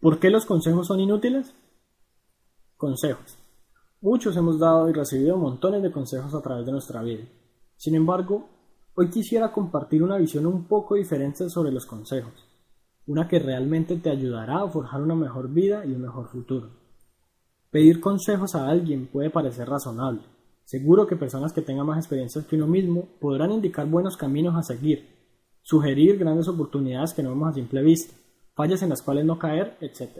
¿Por qué los consejos son inútiles? Consejos. Muchos hemos dado y recibido montones de consejos a través de nuestra vida. Sin embargo, hoy quisiera compartir una visión un poco diferente sobre los consejos, una que realmente te ayudará a forjar una mejor vida y un mejor futuro. Pedir consejos a alguien puede parecer razonable. Seguro que personas que tengan más experiencias que uno mismo podrán indicar buenos caminos a seguir, sugerir grandes oportunidades que no vemos a simple vista, fallas en las cuales no caer, etc.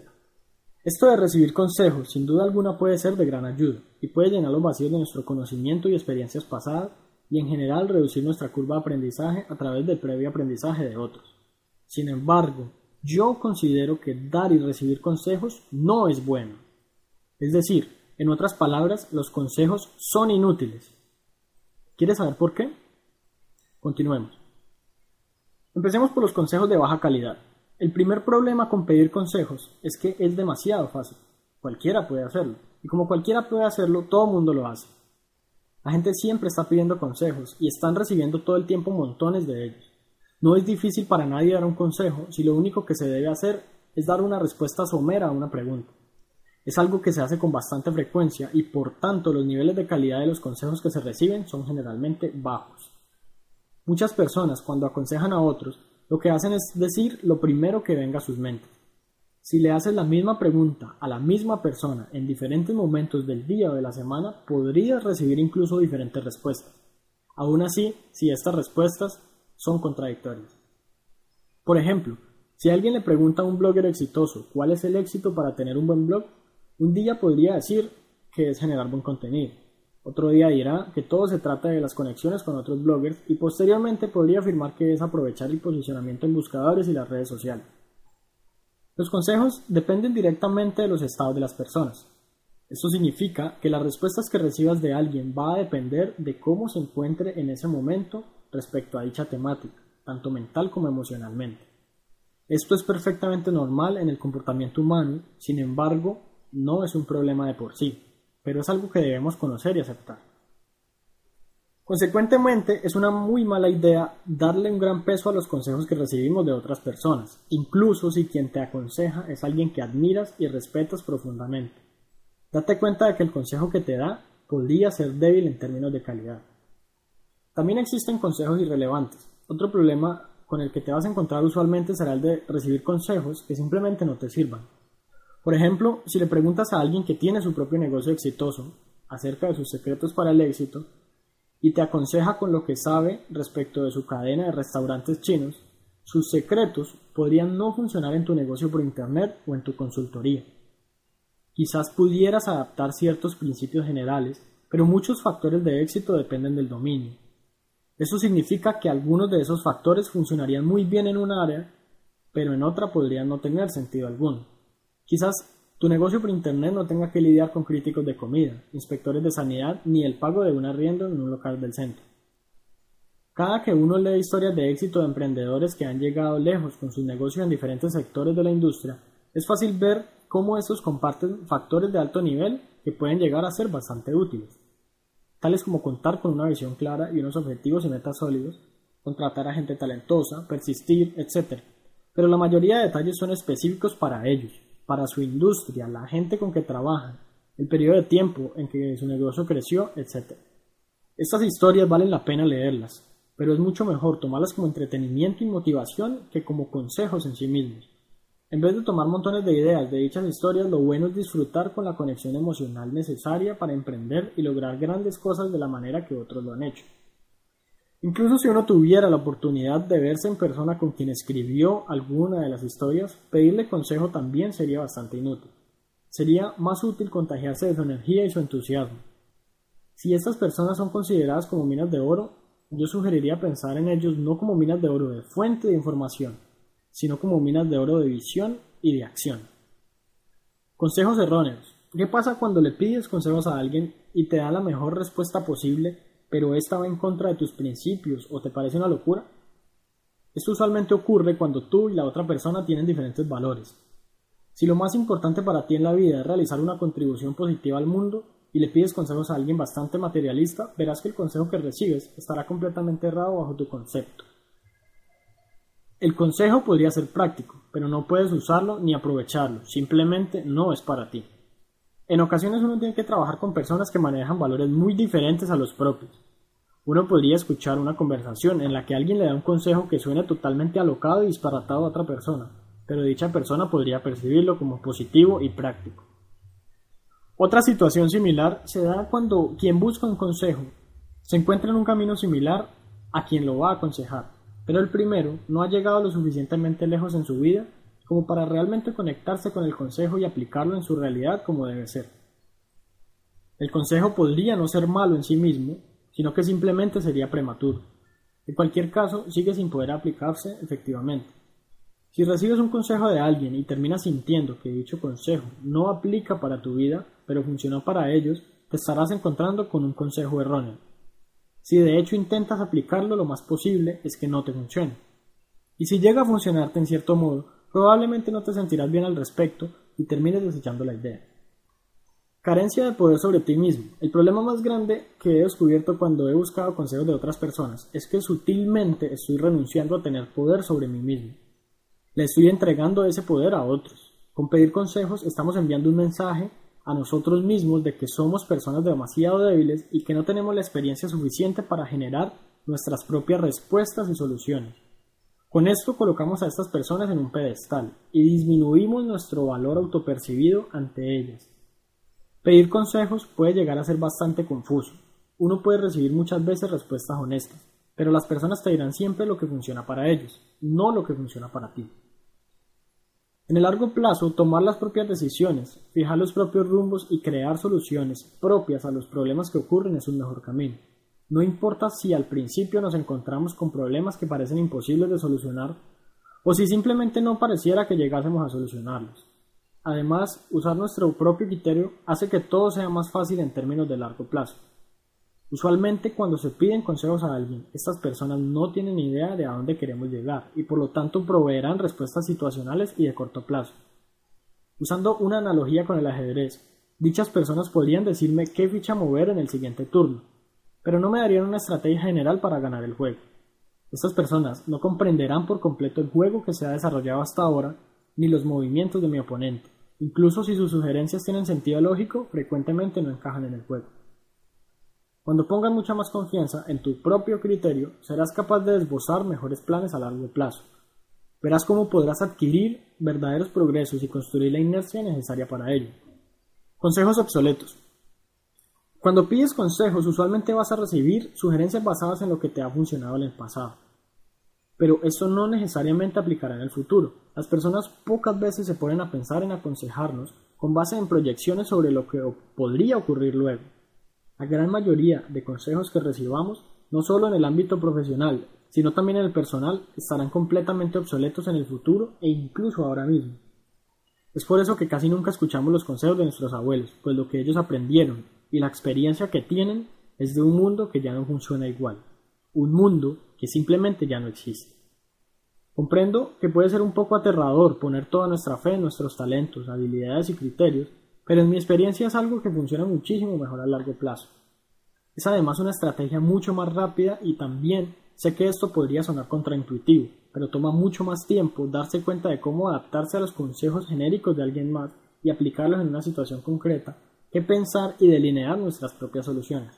Esto de recibir consejos, sin duda alguna, puede ser de gran ayuda y puede llenar los vacíos de nuestro conocimiento y experiencias pasadas y en general reducir nuestra curva de aprendizaje a través del previo aprendizaje de otros. Sin embargo, yo considero que dar y recibir consejos no es bueno. Es decir, en otras palabras, los consejos son inútiles. ¿Quieres saber por qué? Continuemos. Empecemos por los consejos de baja calidad. El primer problema con pedir consejos es que es demasiado fácil. Cualquiera puede hacerlo. Y como cualquiera puede hacerlo, todo el mundo lo hace. La gente siempre está pidiendo consejos y están recibiendo todo el tiempo montones de ellos. No es difícil para nadie dar un consejo si lo único que se debe hacer es dar una respuesta somera a una pregunta. Es algo que se hace con bastante frecuencia y por tanto los niveles de calidad de los consejos que se reciben son generalmente bajos. Muchas personas cuando aconsejan a otros lo que hacen es decir lo primero que venga a sus mentes. Si le haces la misma pregunta a la misma persona en diferentes momentos del día o de la semana, podrías recibir incluso diferentes respuestas. Aún así, si estas respuestas son contradictorias. Por ejemplo, si alguien le pregunta a un blogger exitoso cuál es el éxito para tener un buen blog, un día podría decir que es generar buen contenido. Otro día dirá que todo se trata de las conexiones con otros bloggers y posteriormente podría afirmar que es aprovechar el posicionamiento en buscadores y las redes sociales. Los consejos dependen directamente de los estados de las personas. Esto significa que las respuestas que recibas de alguien va a depender de cómo se encuentre en ese momento respecto a dicha temática, tanto mental como emocionalmente. Esto es perfectamente normal en el comportamiento humano, sin embargo, no es un problema de por sí pero es algo que debemos conocer y aceptar. Consecuentemente, es una muy mala idea darle un gran peso a los consejos que recibimos de otras personas, incluso si quien te aconseja es alguien que admiras y respetas profundamente. Date cuenta de que el consejo que te da podría ser débil en términos de calidad. También existen consejos irrelevantes. Otro problema con el que te vas a encontrar usualmente será el de recibir consejos que simplemente no te sirvan. Por ejemplo, si le preguntas a alguien que tiene su propio negocio exitoso acerca de sus secretos para el éxito y te aconseja con lo que sabe respecto de su cadena de restaurantes chinos, sus secretos podrían no funcionar en tu negocio por Internet o en tu consultoría. Quizás pudieras adaptar ciertos principios generales, pero muchos factores de éxito dependen del dominio. Eso significa que algunos de esos factores funcionarían muy bien en un área, pero en otra podrían no tener sentido alguno. Quizás tu negocio por Internet no tenga que lidiar con críticos de comida, inspectores de sanidad ni el pago de un arriendo en un local del centro. Cada que uno lee historias de éxito de emprendedores que han llegado lejos con sus negocios en diferentes sectores de la industria, es fácil ver cómo estos comparten factores de alto nivel que pueden llegar a ser bastante útiles, tales como contar con una visión clara y unos objetivos y metas sólidos, contratar a gente talentosa, persistir, etc. Pero la mayoría de detalles son específicos para ellos, para su industria, la gente con que trabajan, el periodo de tiempo en que su negocio creció, etc. Estas historias valen la pena leerlas, pero es mucho mejor tomarlas como entretenimiento y motivación que como consejos en sí mismos. En vez de tomar montones de ideas de dichas historias, lo bueno es disfrutar con la conexión emocional necesaria para emprender y lograr grandes cosas de la manera que otros lo han hecho. Incluso si uno tuviera la oportunidad de verse en persona con quien escribió alguna de las historias, pedirle consejo también sería bastante inútil. Sería más útil contagiarse de su energía y su entusiasmo. Si estas personas son consideradas como minas de oro, yo sugeriría pensar en ellos no como minas de oro de fuente de información, sino como minas de oro de visión y de acción. Consejos erróneos. ¿Qué pasa cuando le pides consejos a alguien y te da la mejor respuesta posible pero esta va en contra de tus principios o te parece una locura? Esto usualmente ocurre cuando tú y la otra persona tienen diferentes valores. Si lo más importante para ti en la vida es realizar una contribución positiva al mundo y le pides consejos a alguien bastante materialista, verás que el consejo que recibes estará completamente errado bajo tu concepto. El consejo podría ser práctico, pero no puedes usarlo ni aprovecharlo, simplemente no es para ti. En ocasiones uno tiene que trabajar con personas que manejan valores muy diferentes a los propios. Uno podría escuchar una conversación en la que alguien le da un consejo que suena totalmente alocado y disparatado a otra persona, pero dicha persona podría percibirlo como positivo y práctico. Otra situación similar se da cuando quien busca un consejo se encuentra en un camino similar a quien lo va a aconsejar, pero el primero no ha llegado lo suficientemente lejos en su vida como para realmente conectarse con el consejo y aplicarlo en su realidad como debe ser. El consejo podría no ser malo en sí mismo, sino que simplemente sería prematuro. En cualquier caso, sigue sin poder aplicarse efectivamente. Si recibes un consejo de alguien y terminas sintiendo que dicho consejo no aplica para tu vida, pero funcionó para ellos, te estarás encontrando con un consejo erróneo. Si de hecho intentas aplicarlo lo más posible, es que no te funcione. Y si llega a funcionarte en cierto modo, probablemente no te sentirás bien al respecto y termines desechando la idea. Carencia de poder sobre ti mismo. El problema más grande que he descubierto cuando he buscado consejos de otras personas es que sutilmente estoy renunciando a tener poder sobre mí mismo. Le estoy entregando ese poder a otros. Con pedir consejos estamos enviando un mensaje a nosotros mismos de que somos personas demasiado débiles y que no tenemos la experiencia suficiente para generar nuestras propias respuestas y soluciones. Con esto colocamos a estas personas en un pedestal y disminuimos nuestro valor autopercibido ante ellas. Pedir consejos puede llegar a ser bastante confuso. Uno puede recibir muchas veces respuestas honestas, pero las personas te dirán siempre lo que funciona para ellos, no lo que funciona para ti. En el largo plazo, tomar las propias decisiones, fijar los propios rumbos y crear soluciones propias a los problemas que ocurren es un mejor camino. No importa si al principio nos encontramos con problemas que parecen imposibles de solucionar o si simplemente no pareciera que llegásemos a solucionarlos. Además, usar nuestro propio criterio hace que todo sea más fácil en términos de largo plazo. Usualmente cuando se piden consejos a alguien, estas personas no tienen idea de a dónde queremos llegar y por lo tanto proveerán respuestas situacionales y de corto plazo. Usando una analogía con el ajedrez, dichas personas podrían decirme qué ficha mover en el siguiente turno, pero no me darían una estrategia general para ganar el juego. Estas personas no comprenderán por completo el juego que se ha desarrollado hasta ahora ni los movimientos de mi oponente. Incluso si sus sugerencias tienen sentido lógico, frecuentemente no encajan en el juego. Cuando pongas mucha más confianza en tu propio criterio, serás capaz de esbozar mejores planes a largo plazo. Verás cómo podrás adquirir verdaderos progresos y construir la inercia necesaria para ello. Consejos obsoletos. Cuando pides consejos, usualmente vas a recibir sugerencias basadas en lo que te ha funcionado en el pasado. Pero eso no necesariamente aplicará en el futuro. Las personas pocas veces se ponen a pensar en aconsejarnos con base en proyecciones sobre lo que podría ocurrir luego. La gran mayoría de consejos que recibamos, no solo en el ámbito profesional, sino también en el personal, estarán completamente obsoletos en el futuro e incluso ahora mismo. Es por eso que casi nunca escuchamos los consejos de nuestros abuelos, pues lo que ellos aprendieron y la experiencia que tienen es de un mundo que ya no funciona igual, un mundo que simplemente ya no existe. Comprendo que puede ser un poco aterrador poner toda nuestra fe en nuestros talentos, habilidades y criterios pero en mi experiencia es algo que funciona muchísimo mejor a largo plazo. Es además una estrategia mucho más rápida y también sé que esto podría sonar contraintuitivo, pero toma mucho más tiempo darse cuenta de cómo adaptarse a los consejos genéricos de alguien más y aplicarlos en una situación concreta que pensar y delinear nuestras propias soluciones.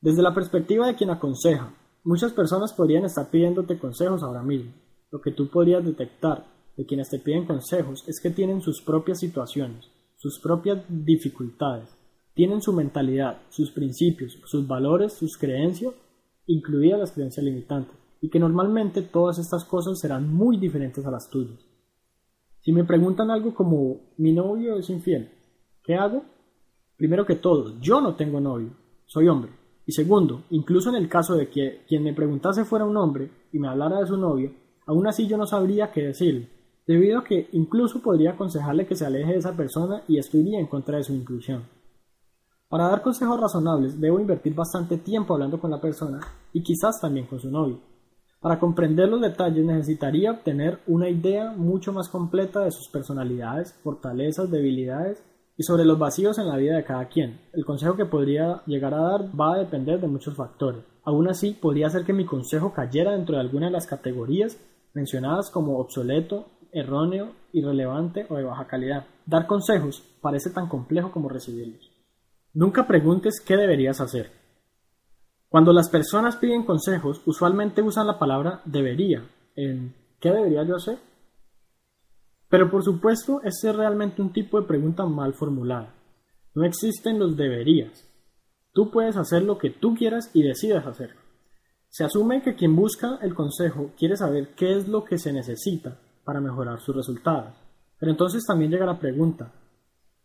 Desde la perspectiva de quien aconseja, muchas personas podrían estar pidiéndote consejos ahora mismo. Lo que tú podrías detectar de quienes te piden consejos es que tienen sus propias situaciones, sus propias dificultades, tienen su mentalidad, sus principios, sus valores, sus creencias, incluidas las creencias limitantes, y que normalmente todas estas cosas serán muy diferentes a las tuyas. Si me preguntan algo como mi novio es infiel, ¿qué hago? Primero que todo, yo no tengo novio, soy hombre. Y segundo, incluso en el caso de que quien me preguntase fuera un hombre y me hablara de su novio, aún así yo no sabría qué decirle, debido a que incluso podría aconsejarle que se aleje de esa persona y esto iría en contra de su inclusión. Para dar consejos razonables debo invertir bastante tiempo hablando con la persona y quizás también con su novio. Para comprender los detalles necesitaría obtener una idea mucho más completa de sus personalidades, fortalezas, debilidades y sobre los vacíos en la vida de cada quien. El consejo que podría llegar a dar va a depender de muchos factores. aún así podría ser que mi consejo cayera dentro de alguna de las categorías mencionadas como obsoleto, erróneo, irrelevante o de baja calidad. Dar consejos parece tan complejo como recibirlos. Nunca preguntes qué deberías hacer. Cuando las personas piden consejos, usualmente usan la palabra debería en ¿qué debería yo hacer? Pero por supuesto, ese es realmente un tipo de pregunta mal formulada. No existen los deberías. Tú puedes hacer lo que tú quieras y decidas hacer. Se asume que quien busca el consejo quiere saber qué es lo que se necesita para mejorar sus resultados. Pero entonces también llega la pregunta,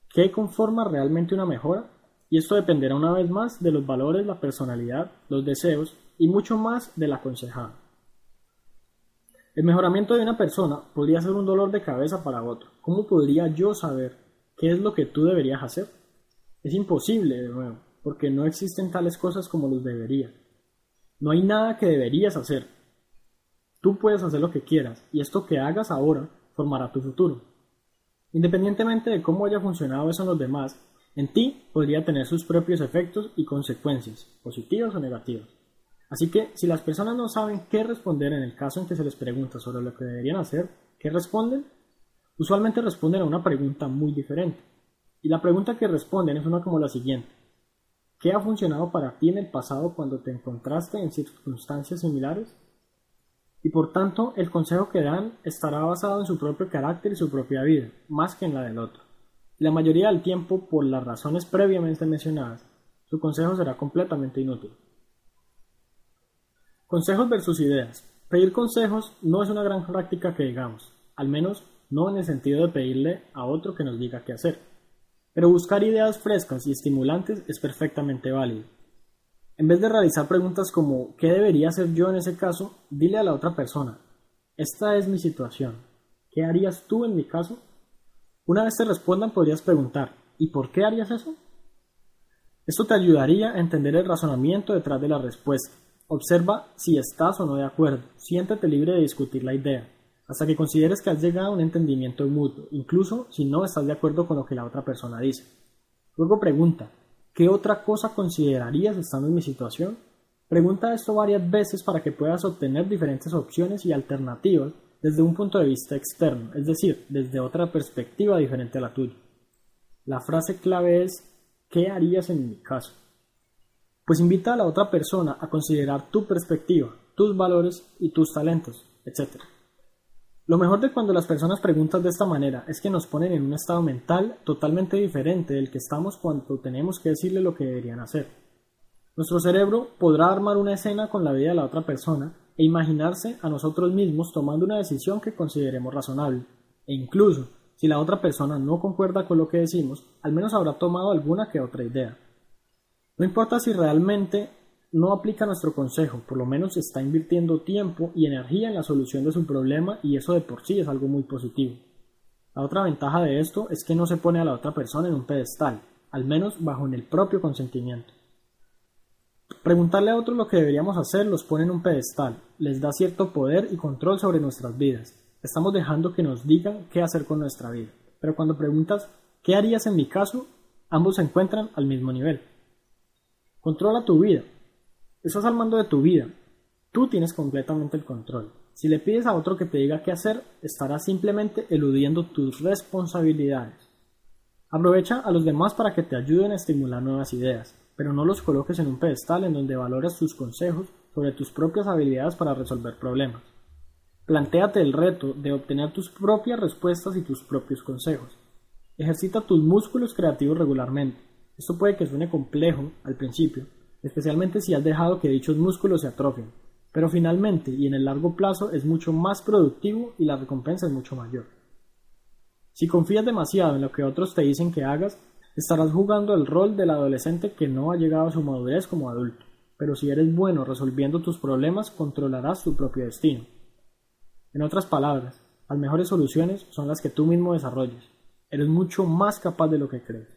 ¿qué conforma realmente una mejora? Y esto dependerá una vez más de los valores, la personalidad, los deseos y mucho más del aconsejado. El mejoramiento de una persona podría ser un dolor de cabeza para otro. ¿Cómo podría yo saber qué es lo que tú deberías hacer? Es imposible, de nuevo, porque no existen tales cosas como los debería. No hay nada que deberías hacer. Tú puedes hacer lo que quieras, y esto que hagas ahora formará tu futuro. Independientemente de cómo haya funcionado eso en los demás, en ti podría tener sus propios efectos y consecuencias, positivas o negativas. Así que si las personas no saben qué responder en el caso en que se les pregunta sobre lo que deberían hacer, ¿qué responden? Usualmente responden a una pregunta muy diferente. Y la pregunta que responden es una como la siguiente. ¿Qué ha funcionado para ti en el pasado cuando te encontraste en circunstancias similares? Y por tanto, el consejo que dan estará basado en su propio carácter y su propia vida, más que en la del otro la mayoría del tiempo, por las razones previamente mencionadas, su consejo será completamente inútil. Consejos versus ideas. Pedir consejos no es una gran práctica que digamos, al menos no en el sentido de pedirle a otro que nos diga qué hacer. Pero buscar ideas frescas y estimulantes es perfectamente válido. En vez de realizar preguntas como ¿qué debería hacer yo en ese caso? Dile a la otra persona, esta es mi situación. ¿Qué harías tú en mi caso? Una vez te respondan podrías preguntar ¿y por qué harías eso? Esto te ayudaría a entender el razonamiento detrás de la respuesta. Observa si estás o no de acuerdo. Siéntete libre de discutir la idea, hasta que consideres que has llegado a un entendimiento mutuo, incluso si no estás de acuerdo con lo que la otra persona dice. Luego pregunta, ¿qué otra cosa considerarías estando en mi situación? Pregunta esto varias veces para que puedas obtener diferentes opciones y alternativas desde un punto de vista externo, es decir, desde otra perspectiva diferente a la tuya. La frase clave es ¿qué harías en mi caso? Pues invita a la otra persona a considerar tu perspectiva, tus valores y tus talentos, etc. Lo mejor de cuando las personas preguntan de esta manera es que nos ponen en un estado mental totalmente diferente del que estamos cuando tenemos que decirle lo que deberían hacer. Nuestro cerebro podrá armar una escena con la vida de la otra persona e imaginarse a nosotros mismos tomando una decisión que consideremos razonable, e incluso si la otra persona no concuerda con lo que decimos, al menos habrá tomado alguna que otra idea. No importa si realmente no aplica nuestro consejo, por lo menos está invirtiendo tiempo y energía en la solución de su problema y eso de por sí es algo muy positivo. La otra ventaja de esto es que no se pone a la otra persona en un pedestal, al menos bajo el propio consentimiento. Preguntarle a otros lo que deberíamos hacer los pone en un pedestal, les da cierto poder y control sobre nuestras vidas. Estamos dejando que nos digan qué hacer con nuestra vida. Pero cuando preguntas ¿qué harías en mi caso? ambos se encuentran al mismo nivel. Controla tu vida. Estás al mando de tu vida. Tú tienes completamente el control. Si le pides a otro que te diga qué hacer, estarás simplemente eludiendo tus responsabilidades. Aprovecha a los demás para que te ayuden a estimular nuevas ideas pero no los coloques en un pedestal en donde valoras tus consejos sobre tus propias habilidades para resolver problemas. Plantéate el reto de obtener tus propias respuestas y tus propios consejos. Ejercita tus músculos creativos regularmente. Esto puede que suene complejo al principio, especialmente si has dejado que dichos músculos se atrofien, pero finalmente y en el largo plazo es mucho más productivo y la recompensa es mucho mayor. Si confías demasiado en lo que otros te dicen que hagas, Estarás jugando el rol del adolescente que no ha llegado a su madurez como adulto, pero si eres bueno resolviendo tus problemas, controlarás tu propio destino. En otras palabras, las mejores soluciones son las que tú mismo desarrolles. Eres mucho más capaz de lo que crees.